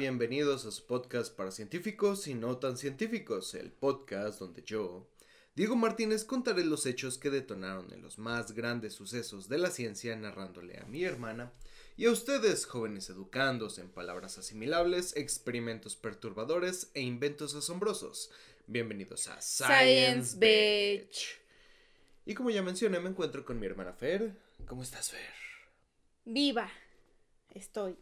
bienvenidos a su podcast para científicos y no tan científicos, el podcast donde yo, Diego Martínez, contaré los hechos que detonaron en los más grandes sucesos de la ciencia narrándole a mi hermana y a ustedes, jóvenes educandos en palabras asimilables, experimentos perturbadores e inventos asombrosos. Bienvenidos a Science, Beach. Y como ya mencioné, me encuentro con mi hermana Fer. ¿Cómo estás, Fer? Viva. Estoy.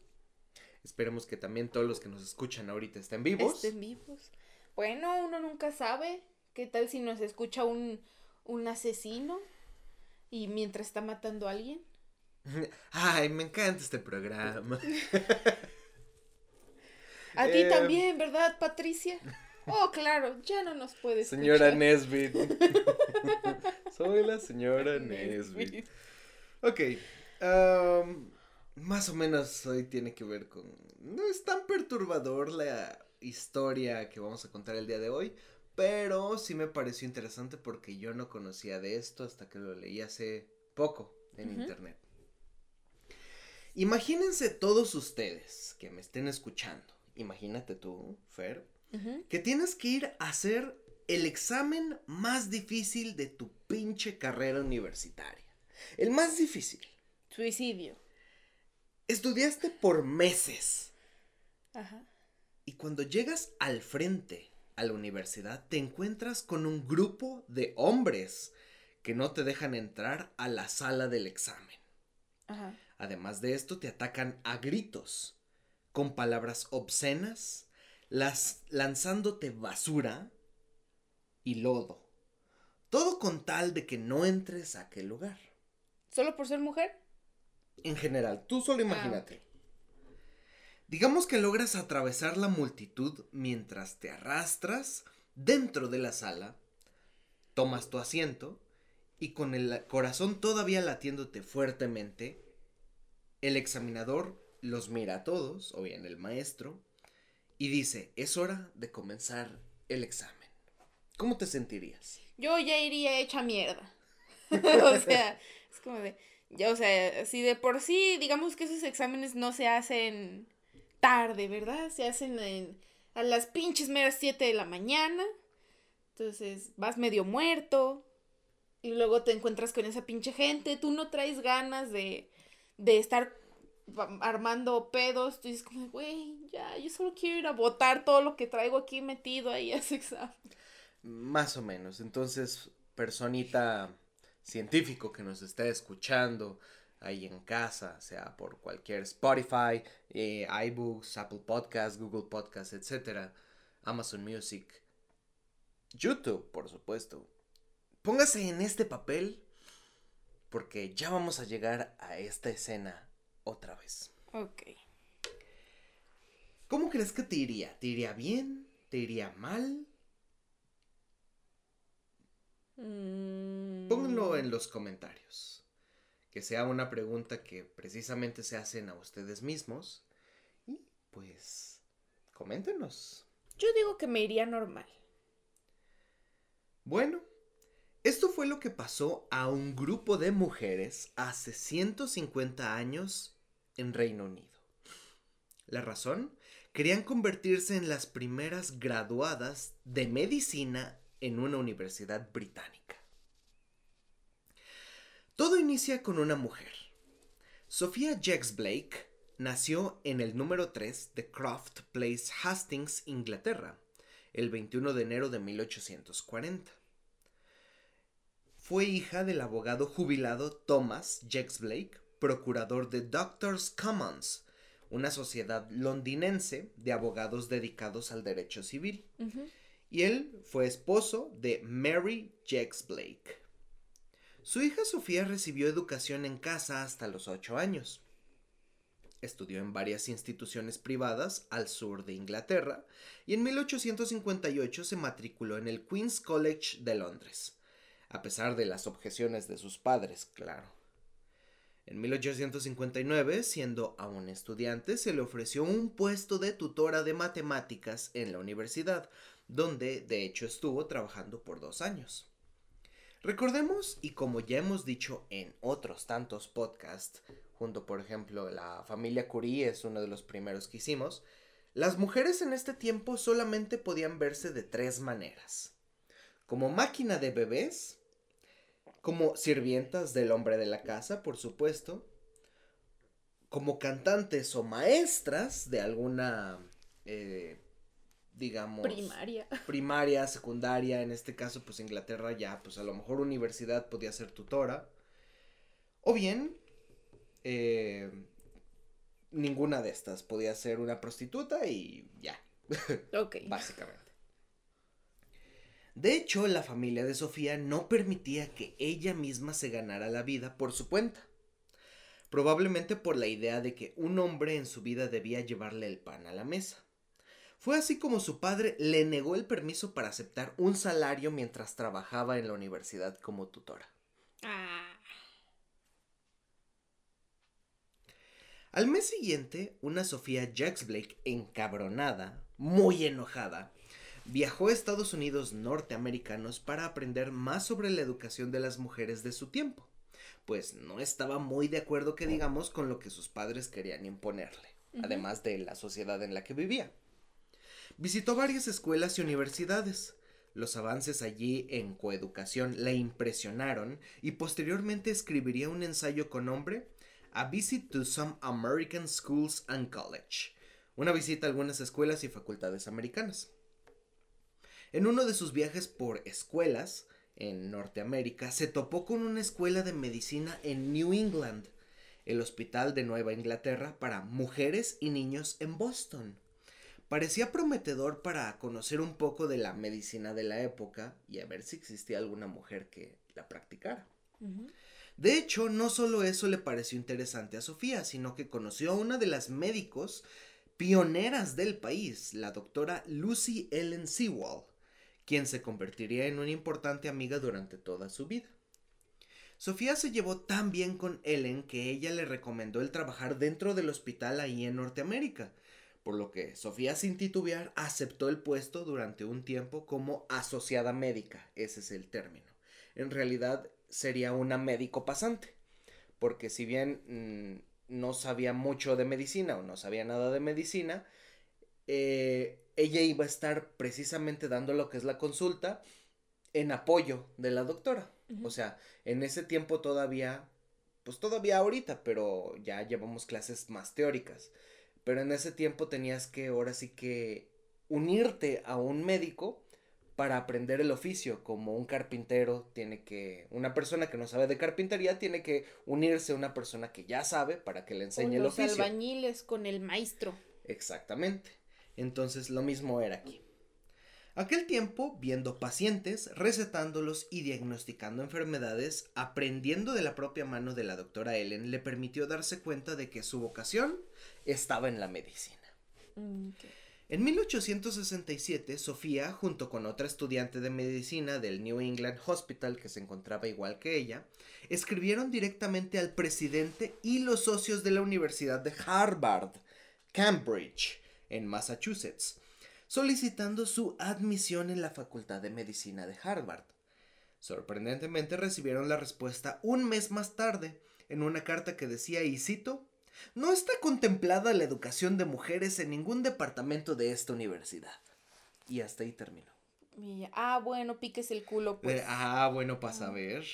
Esperemos que también todos los que nos escuchan ahorita estén vivos. Estén vivos. Bueno, uno nunca sabe. ¿Qué tal si nos escucha un, un asesino? Y mientras está matando a alguien. Ay, me encanta este programa. a ti eh, también, ¿verdad, Patricia? Oh, claro, ya no nos puedes. Señora Nesbit. Soy la señora Nesbit. Ok. Um, más o menos hoy tiene que ver con... No es tan perturbador la historia que vamos a contar el día de hoy, pero sí me pareció interesante porque yo no conocía de esto hasta que lo leí hace poco en internet. Imagínense todos ustedes que me estén escuchando, imagínate tú, Fer, que tienes que ir a hacer el examen más difícil de tu pinche carrera universitaria. El más difícil. Suicidio. Estudiaste por meses. Ajá. Y cuando llegas al frente a la universidad, te encuentras con un grupo de hombres que no te dejan entrar a la sala del examen. Ajá. Además de esto, te atacan a gritos, con palabras obscenas, las, lanzándote basura y lodo. Todo con tal de que no entres a aquel lugar. ¿Solo por ser mujer? En general, tú solo ah, imagínate. Digamos que logras atravesar la multitud mientras te arrastras dentro de la sala, tomas tu asiento y con el corazón todavía latiéndote fuertemente, el examinador los mira a todos, o bien el maestro, y dice, es hora de comenzar el examen. ¿Cómo te sentirías? Yo ya iría hecha mierda. o sea, es como de, o sea, si de por sí, digamos que esos exámenes no se hacen tarde, ¿verdad? Se hacen a las pinches meras 7 de la mañana. Entonces vas medio muerto. Y luego te encuentras con esa pinche gente. Tú no traes ganas de, de estar armando pedos. Tú dices como, güey, ya, yo solo quiero ir a votar todo lo que traigo aquí metido ahí a ese examen. Más o menos. Entonces, personita científico que nos está escuchando ahí en casa, sea por cualquier Spotify, eh, iBooks, Apple Podcasts, Google Podcasts, etc., Amazon Music, YouTube, por supuesto. Póngase en este papel porque ya vamos a llegar a esta escena otra vez. Ok. ¿Cómo crees que te iría? ¿Te iría bien? ¿Te iría mal? Mm. Pónganlo en los comentarios. Que sea una pregunta que precisamente se hacen a ustedes mismos. Y pues, coméntenos. Yo digo que me iría normal. Bueno, esto fue lo que pasó a un grupo de mujeres hace 150 años en Reino Unido. La razón, querían convertirse en las primeras graduadas de medicina en una universidad británica. Todo inicia con una mujer. Sofía Jex Blake nació en el número 3 de Croft Place, Hastings, Inglaterra, el 21 de enero de 1840. Fue hija del abogado jubilado Thomas Jex Blake, procurador de Doctors Commons, una sociedad londinense de abogados dedicados al derecho civil y él fue esposo de Mary Jex Blake. Su hija Sofía recibió educación en casa hasta los ocho años. Estudió en varias instituciones privadas al sur de Inglaterra y en 1858 se matriculó en el Queen's College de Londres, a pesar de las objeciones de sus padres, claro. En 1859, siendo aún estudiante, se le ofreció un puesto de tutora de matemáticas en la universidad, donde de hecho estuvo trabajando por dos años. Recordemos, y como ya hemos dicho en otros tantos podcasts, junto por ejemplo la familia Curie es uno de los primeros que hicimos, Las mujeres en este tiempo solamente podían verse de tres maneras. Como máquina de bebés, como sirvientas del hombre de la casa, por supuesto, como cantantes o maestras de alguna, eh, digamos... Primaria. Primaria, secundaria, en este caso, pues Inglaterra ya, pues a lo mejor universidad podía ser tutora. O bien, eh, ninguna de estas podía ser una prostituta y ya. Ok. Básicamente. De hecho, la familia de Sofía no permitía que ella misma se ganara la vida por su cuenta. Probablemente por la idea de que un hombre en su vida debía llevarle el pan a la mesa. Fue así como su padre le negó el permiso para aceptar un salario mientras trabajaba en la universidad como tutora. Ah. Al mes siguiente, una Sofía Jax Blake encabronada, muy enojada, viajó a Estados Unidos norteamericanos para aprender más sobre la educación de las mujeres de su tiempo, pues no estaba muy de acuerdo que digamos con lo que sus padres querían imponerle, además de la sociedad en la que vivía. Visitó varias escuelas y universidades. Los avances allí en coeducación le impresionaron y posteriormente escribiría un ensayo con nombre A Visit to Some American Schools and College, una visita a algunas escuelas y facultades americanas. En uno de sus viajes por escuelas en Norteamérica, se topó con una escuela de medicina en New England, el Hospital de Nueva Inglaterra para mujeres y niños en Boston. Parecía prometedor para conocer un poco de la medicina de la época y a ver si existía alguna mujer que la practicara. De hecho, no solo eso le pareció interesante a Sofía, sino que conoció a una de las médicos pioneras del país, la doctora Lucy Ellen Sewall, quien se convertiría en una importante amiga durante toda su vida. Sofía se llevó tan bien con Ellen que ella le recomendó el trabajar dentro del hospital ahí en Norteamérica, por lo que Sofía sin titubear aceptó el puesto durante un tiempo como asociada médica, ese es el término. En realidad sería una médico pasante, porque si bien mm, no sabía mucho de medicina o no sabía nada de medicina, eh, ella iba a estar precisamente dando lo que es la consulta en apoyo de la doctora. O sea, en ese tiempo todavía, pues todavía ahorita, pero ya llevamos clases más teóricas. Pero en ese tiempo tenías que ahora sí que unirte a un médico para aprender el oficio, como un carpintero tiene que, una persona que no sabe de carpintería tiene que unirse a una persona que ya sabe para que le enseñe el los oficio. albañiles con el maestro. Exactamente. Entonces lo mismo era aquí. Aquel tiempo, viendo pacientes, recetándolos y diagnosticando enfermedades, aprendiendo de la propia mano de la doctora Ellen, le permitió darse cuenta de que su vocación estaba en la medicina. Mm. En 1867, Sofía, junto con otra estudiante de medicina del New England Hospital que se encontraba igual que ella, escribieron directamente al presidente y los socios de la Universidad de Harvard, Cambridge, en Massachusetts, solicitando su admisión en la Facultad de Medicina de Harvard. Sorprendentemente recibieron la respuesta un mes más tarde, en una carta que decía, y cito, no está contemplada la educación de mujeres en ningún departamento de esta universidad. Y hasta ahí terminó. Ah, bueno, piques el culo, pues. Eh, ah, bueno, para saber.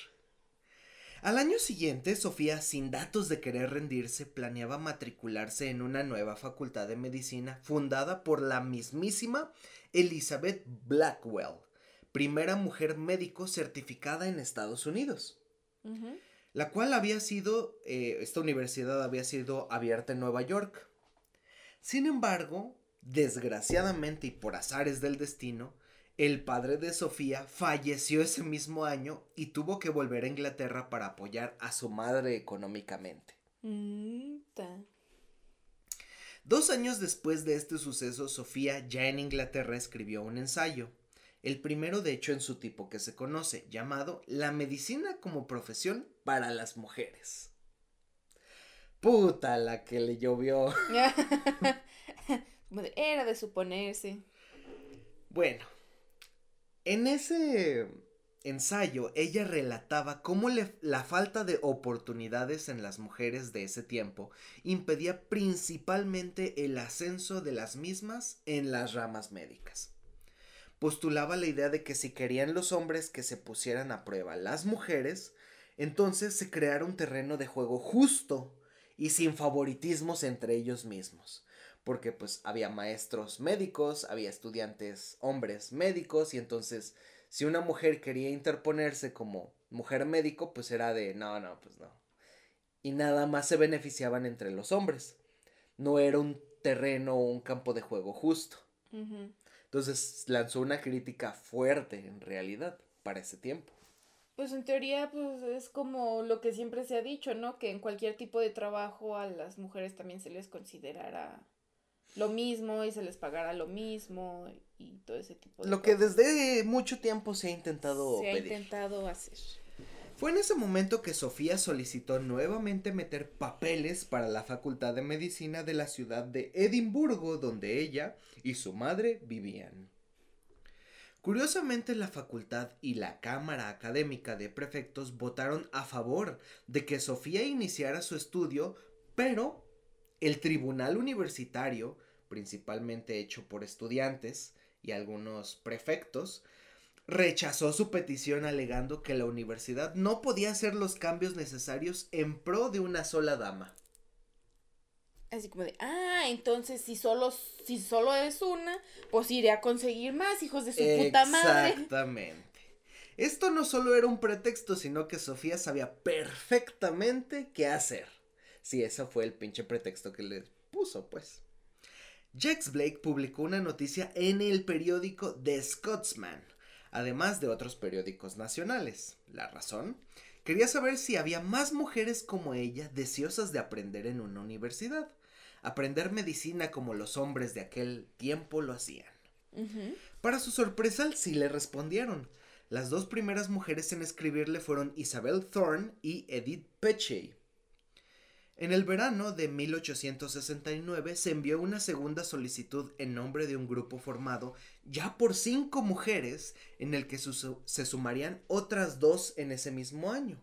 Al año siguiente, Sofía, sin datos de querer rendirse, planeaba matricularse en una nueva facultad de medicina fundada por la mismísima Elizabeth Blackwell, primera mujer médico certificada en Estados Unidos la cual había sido, eh, esta universidad había sido abierta en Nueva York. Sin embargo, desgraciadamente y por azares del destino, el padre de Sofía falleció ese mismo año y tuvo que volver a Inglaterra para apoyar a su madre económicamente. Mm. Dos años después de este suceso, Sofía, ya en Inglaterra, escribió un ensayo, el primero de hecho en su tipo que se conoce, llamado La medicina como profesión para las mujeres. Puta la que le llovió. Era de suponerse. Bueno, en ese ensayo, ella relataba cómo la falta de oportunidades en las mujeres de ese tiempo impedía principalmente el ascenso de las mismas en las ramas médicas. Postulaba la idea de que si querían los hombres que se pusieran a prueba las mujeres, entonces se creara un terreno de juego justo y sin favoritismos entre ellos mismos porque pues había maestros médicos, había estudiantes hombres médicos y entonces si una mujer quería interponerse como mujer médico, pues era de no, no, pues no. Y nada más se beneficiaban entre los hombres. No era un terreno o un campo de juego justo. Entonces lanzó una crítica fuerte en realidad para ese tiempo. Pues en teoría, pues es como lo que siempre se ha dicho, ¿no? Que en cualquier tipo de trabajo a las mujeres también se les considerara lo mismo y se les pagara lo mismo y todo ese tipo de Lo que desde mucho tiempo se ha intentado Se ha intentado hacer. Fue en ese momento que Sofía solicitó nuevamente meter papeles para la Facultad de Medicina de la ciudad de Edimburgo, donde ella y su madre vivían. Curiosamente, la facultad y la Cámara Académica de Prefectos votaron a favor de que Sofía iniciara su estudio, pero el Tribunal Universitario principalmente hecho por estudiantes y algunos prefectos, rechazó su petición alegando que la universidad no podía hacer los cambios necesarios en pro de una sola dama. Así como de, ah, entonces si solo, si solo es una, pues iré a conseguir más hijos de su puta madre. Exactamente. Esto no solo era un pretexto, sino que Sofía sabía perfectamente qué hacer. Si ese fue el pinche pretexto que le puso, pues. Jax Blake publicó una noticia en el periódico The Scotsman, además de otros periódicos nacionales. La razón, quería saber si había más mujeres como ella deseosas de aprender en una universidad, aprender medicina como los hombres de aquel tiempo lo hacían. Para su sorpresa, sí le respondieron. Las dos primeras mujeres en escribirle fueron Isabel Thorne y Edith Petchay. En el verano de 1869 se envió una segunda solicitud en nombre de un grupo formado ya por cinco mujeres en el que se sumarían otras dos en ese mismo año,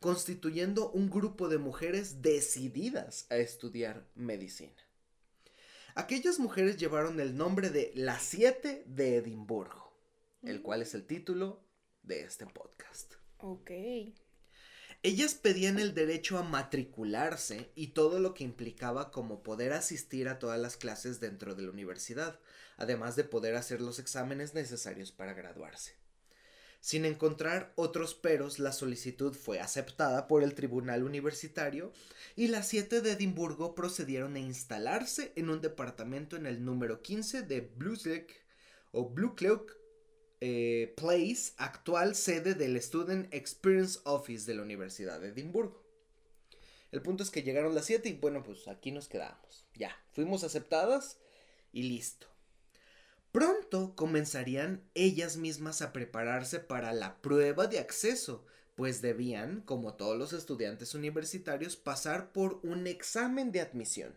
constituyendo un grupo de mujeres decididas a estudiar medicina. Aquellas mujeres llevaron el nombre de Las Siete de Edimburgo, el cual es el título de este podcast. Ok. Ellas pedían el derecho a matricularse y todo lo que implicaba como poder asistir a todas las clases dentro de la universidad, además de poder hacer los exámenes necesarios para graduarse. Sin encontrar otros peros, la solicitud fue aceptada por el tribunal universitario y las siete de Edimburgo procedieron a instalarse en un departamento en el número 15 de Blueslick o Blue eh, Place, actual sede del Student Experience Office de la Universidad de Edimburgo. El punto es que llegaron las 7 y bueno, pues aquí nos quedamos. Ya, fuimos aceptadas y listo. Pronto comenzarían ellas mismas a prepararse para la prueba de acceso, pues debían, como todos los estudiantes universitarios, pasar por un examen de admisión.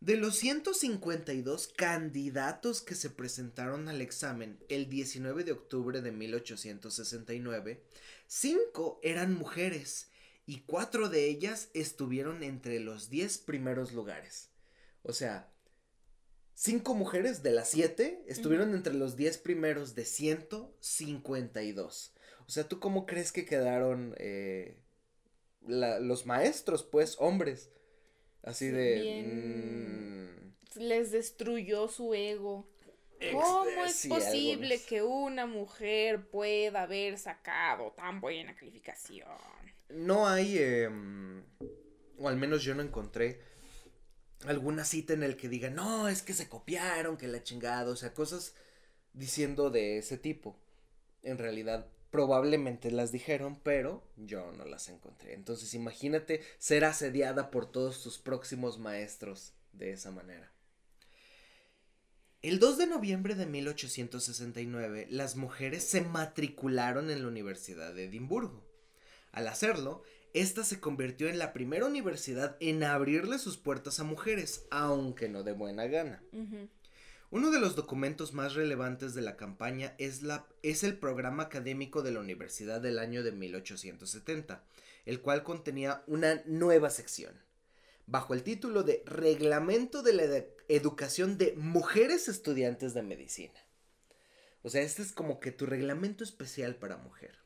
De los 152 candidatos que se presentaron al examen el 19 de octubre de 1869, cinco eran mujeres y cuatro de ellas estuvieron entre los 10 primeros lugares. O sea, cinco mujeres de las siete estuvieron entre los 10 primeros de 152. O sea, ¿tú cómo crees que quedaron eh, los maestros, pues, hombres? Así de... Mm, les destruyó su ego. ¿Cómo es posible que una mujer pueda haber sacado tan buena calificación? No hay, em, o al menos yo no encontré alguna cita en el que diga, no, es que se copiaron, que la chingada, o sea, cosas diciendo de ese tipo. En realidad, probablemente las dijeron, pero yo no las encontré. Entonces imagínate ser asediada por todos tus próximos maestros de esa manera. El 2 de noviembre de 1869, las mujeres se matricularon en la Universidad de Edimburgo. Al hacerlo, esta se convirtió en la primera universidad en abrirle sus puertas a mujeres, aunque no de buena gana. Uno de los documentos más relevantes de la campaña es, la, es el programa académico de la Universidad del año de 1870, el cual contenía una nueva sección, bajo el título de Reglamento de la Educación de Mujeres Estudiantes de Medicina. O sea, este es como que tu reglamento especial para mujer.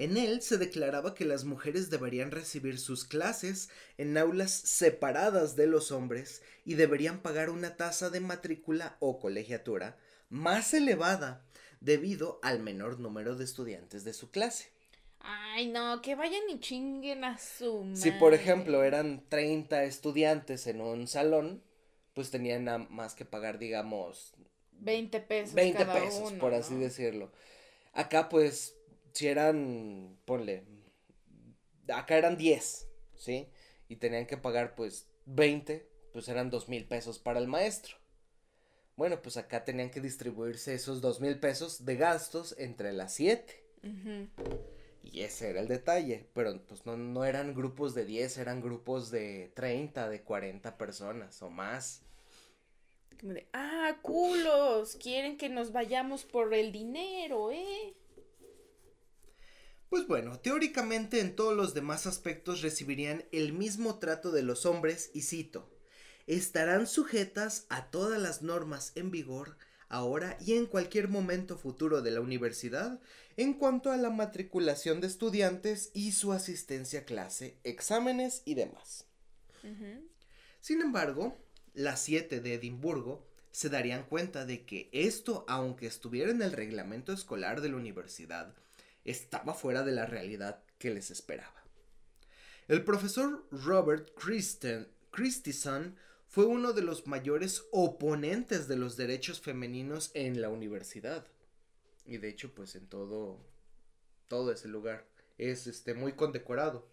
En él se declaraba que las mujeres deberían recibir sus clases en aulas separadas de los hombres y deberían pagar una tasa de matrícula o colegiatura más elevada debido al menor número de estudiantes de su clase. Ay, no, que vayan y chinguen a su madre. Si por ejemplo eran 30 estudiantes en un salón, pues tenían nada más que pagar, digamos, 20 pesos. 20 pesos, por así decirlo. Acá pues si eran, ponle, acá eran 10, ¿sí? Y tenían que pagar pues 20, pues eran dos mil pesos para el maestro. Bueno, pues acá tenían que distribuirse esos dos mil pesos de gastos entre las 7. Y ese era el detalle, pero pues no, no eran grupos de 10, eran grupos de 30, de 40 personas o más. Como de, ah, culos, quieren que nos vayamos por el dinero, ¿eh? Pues bueno, teóricamente en todos los demás aspectos recibirían el mismo trato de los hombres y cito, estarán sujetas a todas las normas en vigor ahora y en cualquier momento futuro de la universidad en cuanto a la matriculación de estudiantes y su asistencia a clase, exámenes y demás. Sin embargo, las siete de Edimburgo se darían cuenta de que esto, aunque estuviera en el reglamento escolar de la universidad, estaba fuera de la realidad que les esperaba. El profesor Robert Christison fue uno de los mayores oponentes de los derechos femeninos en la universidad. Y de hecho, pues en todo, todo ese lugar es este, muy condecorado.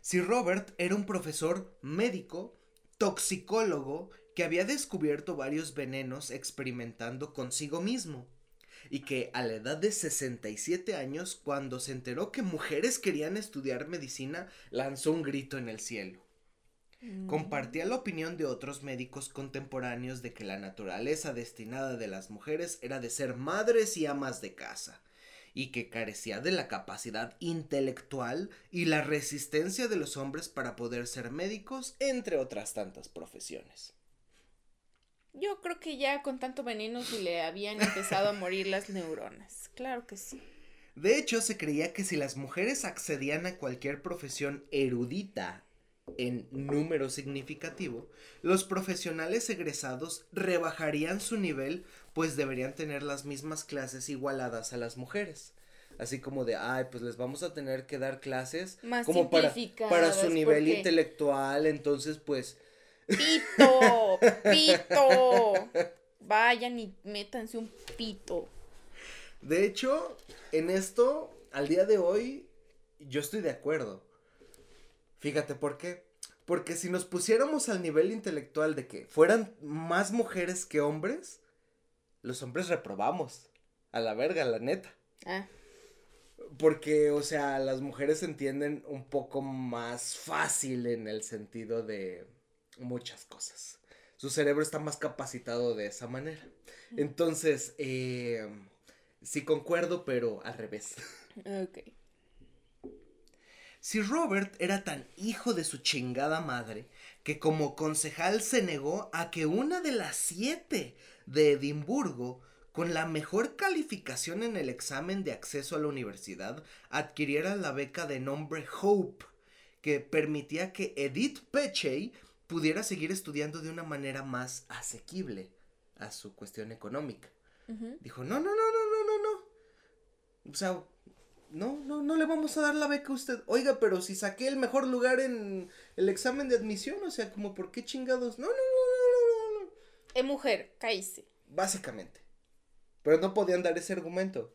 Si Robert era un profesor médico, toxicólogo, que había descubierto varios venenos experimentando consigo mismo y que a la edad de 67 años, cuando se enteró que mujeres querían estudiar medicina, lanzó un grito en el cielo. Mm. Compartía la opinión de otros médicos contemporáneos de que la naturaleza destinada de las mujeres era de ser madres y amas de casa, y que carecía de la capacidad intelectual y la resistencia de los hombres para poder ser médicos, entre otras tantas profesiones. Yo creo que ya con tanto veneno se le habían empezado a morir las neuronas. Claro que sí. De hecho, se creía que si las mujeres accedían a cualquier profesión erudita en número significativo, los profesionales egresados rebajarían su nivel, pues deberían tener las mismas clases igualadas a las mujeres. Así como de, ay, pues les vamos a tener que dar clases Más como para, para su nivel intelectual, entonces pues Pito, pito. Vayan y métanse un pito. De hecho, en esto, al día de hoy, yo estoy de acuerdo. Fíjate por qué. Porque si nos pusiéramos al nivel intelectual de que fueran más mujeres que hombres, los hombres reprobamos. A la verga, la neta. Ah. Porque, o sea, las mujeres entienden un poco más fácil en el sentido de muchas cosas. Su cerebro está más capacitado de esa manera. Entonces, eh, sí concuerdo, pero al revés. Ok. Si Robert era tan hijo de su chingada madre que como concejal se negó a que una de las siete de Edimburgo con la mejor calificación en el examen de acceso a la universidad adquiriera la beca de nombre Hope, que permitía que Edith Pechey pudiera seguir estudiando de una manera más asequible a su cuestión económica. Dijo, no, no, no, no, no, no, no. O sea, no, no, no le vamos a dar la beca a usted. Oiga, pero si saqué el mejor lugar en el examen de admisión, o sea, como, ¿por qué chingados? No, no, no, no, no, no. Es mujer, cállese. Básicamente. Pero no podían dar ese argumento.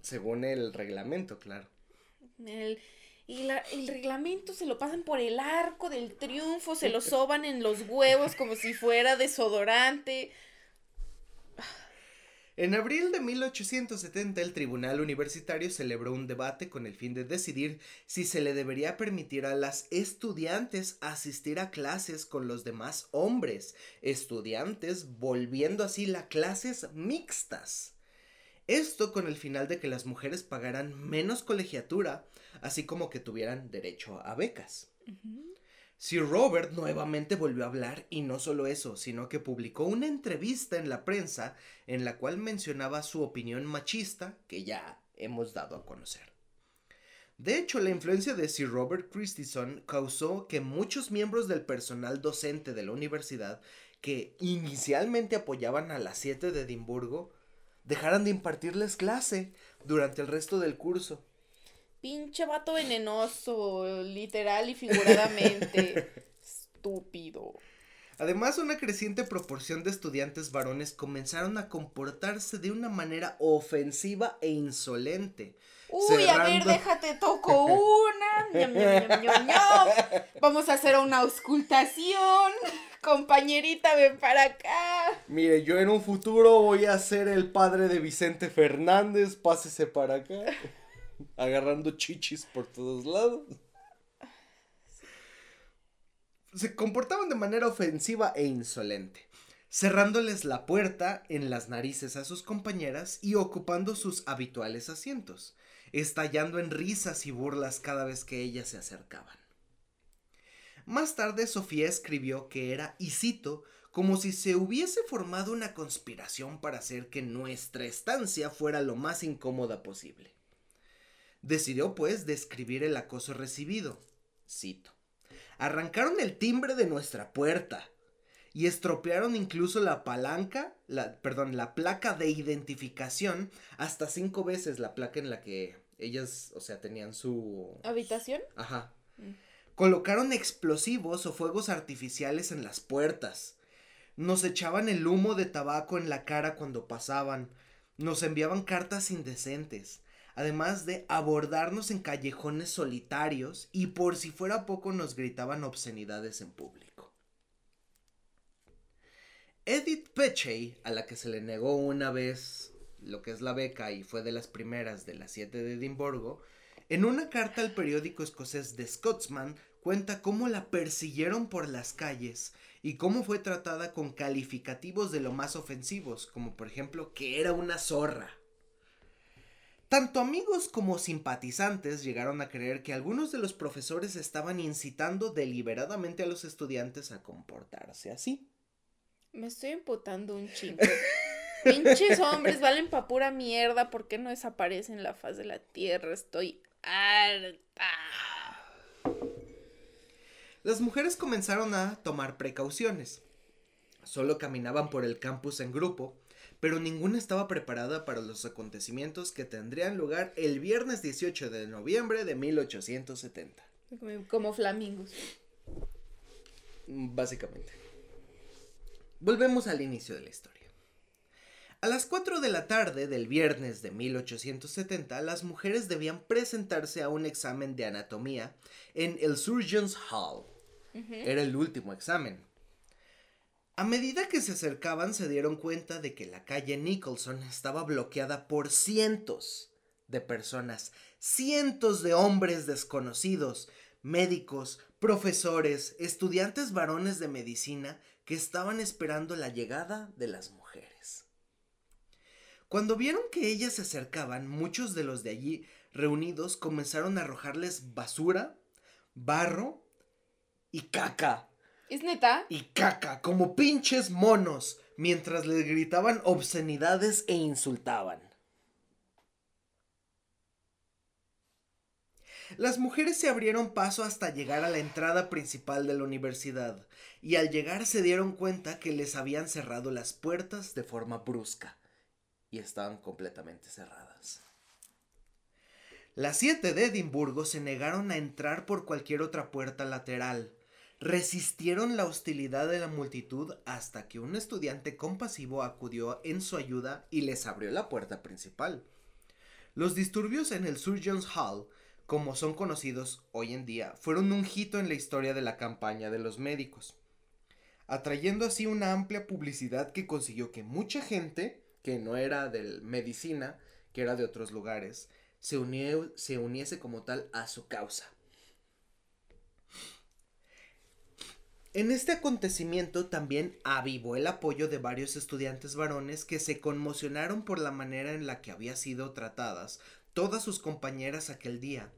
Según el reglamento, claro. El, y la, el reglamento se lo pasan por el arco del triunfo, se lo soban en los huevos como si fuera desodorante. En abril de 1870 el Tribunal Universitario celebró un debate con el fin de decidir si se le debería permitir a las estudiantes asistir a clases con los demás hombres, estudiantes volviendo así las clases mixtas. Esto con el final de que las mujeres pagaran menos colegiatura, así como que tuvieran derecho a becas. Sir Robert nuevamente volvió a hablar y no solo eso, sino que publicó una entrevista en la prensa en la cual mencionaba su opinión machista que ya hemos dado a conocer. De hecho, la influencia de Sir Robert Christison causó que muchos miembros del personal docente de la universidad que inicialmente apoyaban a las 7 de Edimburgo dejaran de impartirles clase durante el resto del curso. Pinche vato venenoso, literal y figuradamente. Estúpido. Además, una creciente proporción de estudiantes varones comenzaron a comportarse de una manera ofensiva e insolente. Uy, a ver, déjate toco una. Vamos a hacer una auscultación. Compañerita, ven para acá. Mire, yo en un futuro voy a ser el padre de Vicente Fernández. Pásese para acá agarrando chichis por todos lados. Se comportaban de manera ofensiva e insolente, cerrándoles la puerta en las narices a sus compañeras y ocupando sus habituales asientos, estallando en risas y burlas cada vez que ellas se acercaban. Más tarde Sofía escribió que era, y cito, como si se hubiese formado una conspiración para hacer que nuestra estancia fuera lo más incómoda posible. Decidió pues describir el acoso recibido. Cito. Arrancaron el timbre de nuestra puerta y estropearon incluso la palanca, la, perdón, la placa de identificación hasta cinco veces la placa en la que ellas, o sea, tenían su... ¿Habitación? Ajá. Mm. Colocaron explosivos o fuegos artificiales en las puertas. Nos echaban el humo de tabaco en la cara cuando pasaban. Nos enviaban cartas indecentes además de abordarnos en callejones solitarios y por si fuera poco nos gritaban obscenidades en público. Edith Pechey, a la que se le negó una vez lo que es la beca y fue de las primeras de las siete de Edimburgo, en una carta al periódico escocés The Scotsman cuenta cómo la persiguieron por las calles y cómo fue tratada con calificativos de lo más ofensivos, como por ejemplo que era una zorra. Tanto amigos como simpatizantes llegaron a creer que algunos de los profesores estaban incitando deliberadamente a los estudiantes a comportarse así. Me estoy emputando un chingo. Pinches hombres valen pa' pura mierda. ¿Por qué no desaparecen la faz de la tierra? Estoy harta. Las mujeres comenzaron a tomar precauciones. Solo caminaban por el campus en grupo pero ninguna estaba preparada para los acontecimientos que tendrían lugar el viernes 18 de noviembre de 1870. Como flamingos. Básicamente. Volvemos al inicio de la historia. A las 4 de la tarde del viernes de 1870, las mujeres debían presentarse a un examen de anatomía en el Surgeons Hall. Era el último examen. A medida que se acercaban se dieron cuenta de que la calle Nicholson estaba bloqueada por cientos de personas, cientos de hombres desconocidos, médicos, profesores, estudiantes varones de medicina que estaban esperando la llegada de las mujeres. Cuando vieron que ellas se acercaban, muchos de los de allí reunidos comenzaron a arrojarles basura, barro y caca ¿Es neta? Y caca, como pinches monos, mientras les gritaban obscenidades e insultaban. Las mujeres se abrieron paso hasta llegar a la entrada principal de la universidad, y al llegar se dieron cuenta que les habían cerrado las puertas de forma brusca, y estaban completamente cerradas. Las siete de Edimburgo se negaron a entrar por cualquier otra puerta lateral, resistieron la hostilidad de la multitud hasta que un estudiante compasivo acudió en su ayuda y les abrió la puerta principal. Los disturbios en el Surgeons Hall, como son conocidos hoy en día, fueron un hito en la historia de la campaña de los médicos, atrayendo así una amplia publicidad que consiguió que mucha gente que no era de medicina, que era de otros lugares, se, se uniese como tal a su causa. En este acontecimiento también avivó el apoyo de varios estudiantes varones que se conmocionaron por la manera en la que había sido tratadas todas sus compañeras aquel día,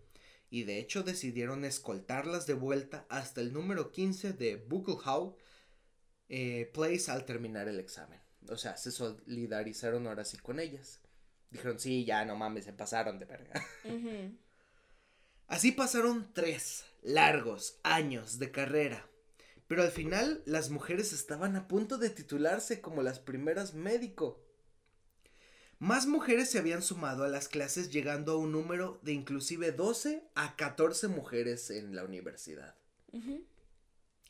y de hecho decidieron escoltarlas de vuelta hasta el número 15 de Bucklehow eh, Place al terminar el examen. O sea, se solidarizaron ahora sí con ellas. Dijeron, sí, ya no mames, se pasaron de verga. Así pasaron tres largos años de carrera. Pero al final las mujeres estaban a punto de titularse como las primeras médico. Más mujeres se habían sumado a las clases llegando a un número de inclusive 12 a 14 mujeres en la universidad.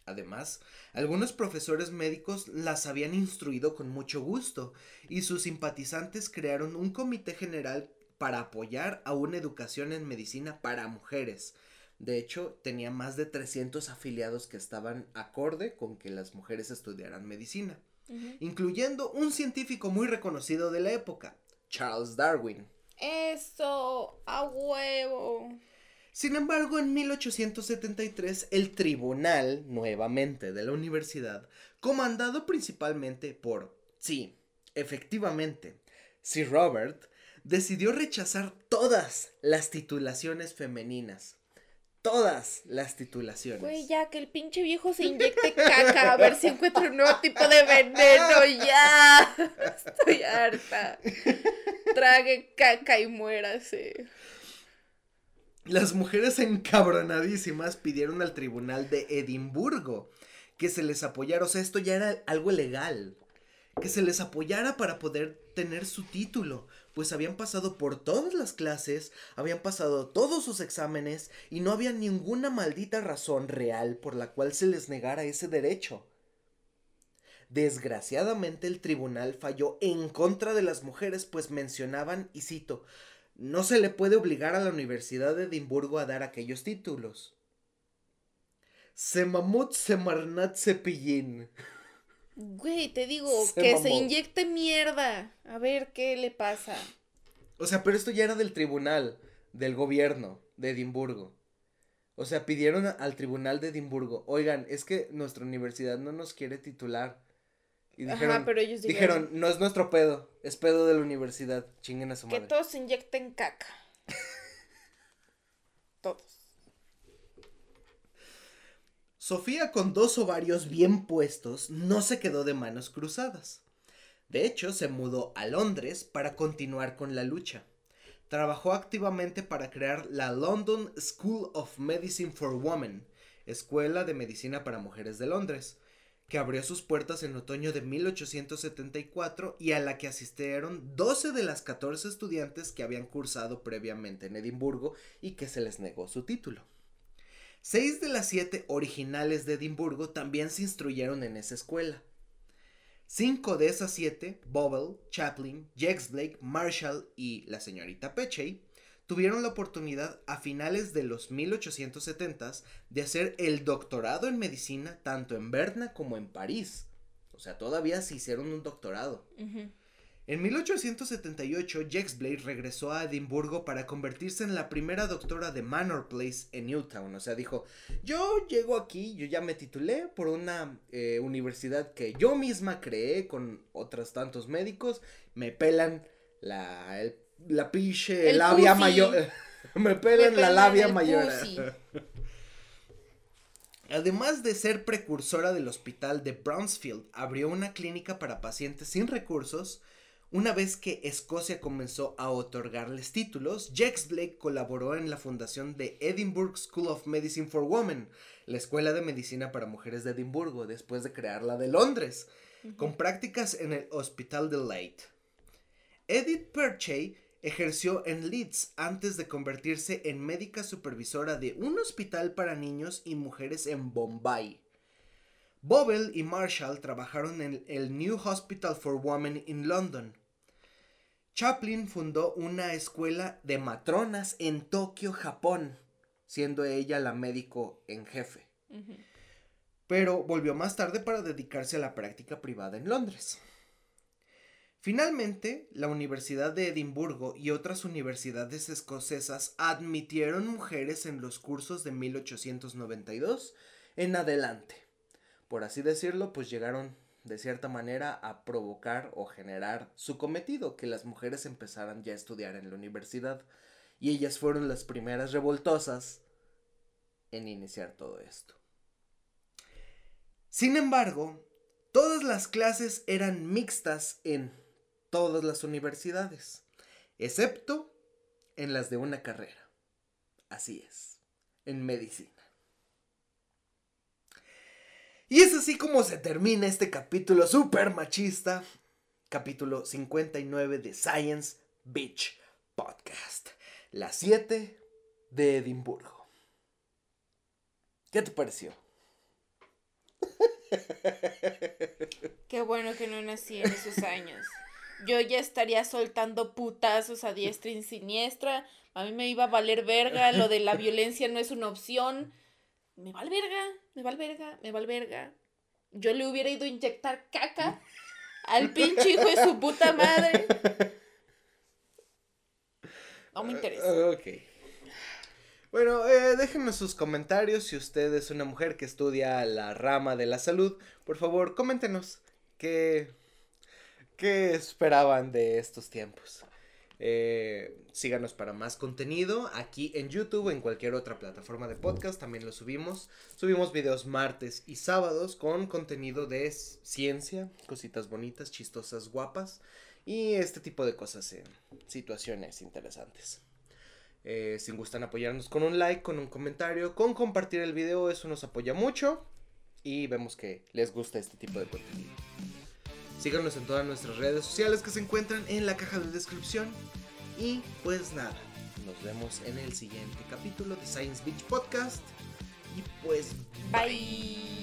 Además, algunos profesores médicos las habían instruido con mucho gusto y sus simpatizantes crearon un comité general para apoyar a una educación en medicina para mujeres. De hecho, tenía más de 300 afiliados que estaban acorde con que las mujeres estudiaran medicina, incluyendo un científico muy reconocido de la época, Charles Darwin. Eso, a huevo. Sin embargo, en 1873, el tribunal, nuevamente de la universidad, comandado principalmente por, sí, efectivamente, Sir Robert, decidió rechazar todas las titulaciones femeninas. Todas las titulaciones. Güey, ya que el pinche viejo se inyecte caca a ver si encuentra un nuevo tipo de veneno, ya. Estoy harta. Trague caca y muérase. Las mujeres encabronadísimas pidieron al tribunal de Edimburgo que se les apoyara, o sea, esto ya era algo legal, que se les apoyara para poder tener su título, pues habían pasado por todas las clases, habían pasado todos sus exámenes y no había ninguna maldita razón real por la cual se les negara ese derecho. Desgraciadamente el tribunal falló en contra de las mujeres, pues mencionaban, y cito, no se le puede obligar a la Universidad de Edimburgo a dar aquellos títulos. Semamut Semarnat Cepillín. Güey, te digo, que se inyecte mierda. A ver qué le pasa. O sea, pero esto ya era del tribunal, del gobierno de Edimburgo. O sea, pidieron al tribunal de Edimburgo, oigan, es que nuestra universidad no nos quiere titular. Y dijeron, pero ellos dijeron, no es nuestro pedo, es pedo de la universidad, chinguen a su madre. Que todos se inyecten caca. todos. Sofía con dos ovarios bien puestos no se quedó de manos cruzadas. De hecho, se mudó a Londres para continuar con la lucha. Trabajó activamente para crear la London School of Medicine for Women, Escuela de Medicina para Mujeres de Londres, que abrió sus puertas en otoño de 1874 y a la que asistieron 12 de las 14 estudiantes que habían cursado previamente en Edimburgo y que se les negó su título. Seis de las siete originales de Edimburgo también se instruyeron en esa escuela. Cinco de esas siete, Bobble, Chaplin, Jex Blake, Marshall y la señorita Pechay, tuvieron la oportunidad a finales de los 1870s de hacer el doctorado en medicina tanto en Berna como en París. O sea, todavía se hicieron un doctorado. En 1878, Jex Blake regresó a Edimburgo para convertirse en la primera doctora de Manor Place en Newtown. O sea, dijo, yo llego aquí, yo ya me titulé por una eh, universidad que yo misma creé con otros tantos médicos, me pelan la, el la pinche labia mayor. Me pelan la labia mayor. Además de ser precursora del hospital de Brownsfield, abrió una clínica para pacientes sin recursos. Una vez que Escocia comenzó a otorgarles títulos, Jex Blake colaboró en la fundación de Edinburgh School of Medicine for Women, la escuela de medicina para mujeres de Edimburgo, después de crearla de Londres, con prácticas en el Hospital de Late. Edith Perchay Ejerció en Leeds antes de convertirse en médica supervisora de un hospital para niños y mujeres en Bombay. Bobel y Marshall trabajaron en el New Hospital for Women in London. Chaplin fundó una escuela de matronas en Tokio, Japón, siendo ella la médico en jefe. Pero volvió más tarde para dedicarse a la práctica privada en Londres. Finalmente, la Universidad de Edimburgo y otras universidades escocesas admitieron mujeres en los cursos de 1892 en adelante. Por así decirlo, pues llegaron de cierta manera a provocar o generar su cometido, que las mujeres empezaran ya a estudiar en la universidad. Y ellas fueron las primeras revoltosas en iniciar todo esto. Sin embargo, todas las clases eran mixtas en todas las universidades, excepto en las de una carrera. Así es, en medicina. Y es así como se termina este capítulo super machista, capítulo 59 de Science Beach Podcast, la 7 de Edimburgo. ¿Qué te pareció? Qué bueno que no nací en esos años. Yo ya estaría soltando putazos a diestra y siniestra. A mí me iba a valer verga. Lo de la violencia no es una opción me va verga, me va verga, me va verga. Yo le hubiera ido a inyectar caca al pinche hijo de su puta madre. No me interesa. Ah, ok. Bueno, eh, déjenme sus comentarios si usted es una mujer que estudia la rama de la salud. Por favor, coméntenos qué, qué esperaban de estos tiempos. Eh, síganos para más contenido aquí en YouTube en cualquier otra plataforma de podcast. También lo subimos. Subimos videos martes y sábados con contenido de ciencia, cositas bonitas, chistosas, guapas y este tipo de cosas en situaciones interesantes. Eh, si gustan apoyarnos con un like, con un comentario, con compartir el video, eso nos apoya mucho y vemos que les gusta este tipo de contenido. Síganos en todas nuestras redes sociales que se encuentran en la caja de descripción. Y pues nada, nos vemos en el siguiente capítulo de Science Beach Podcast. Y pues, bye.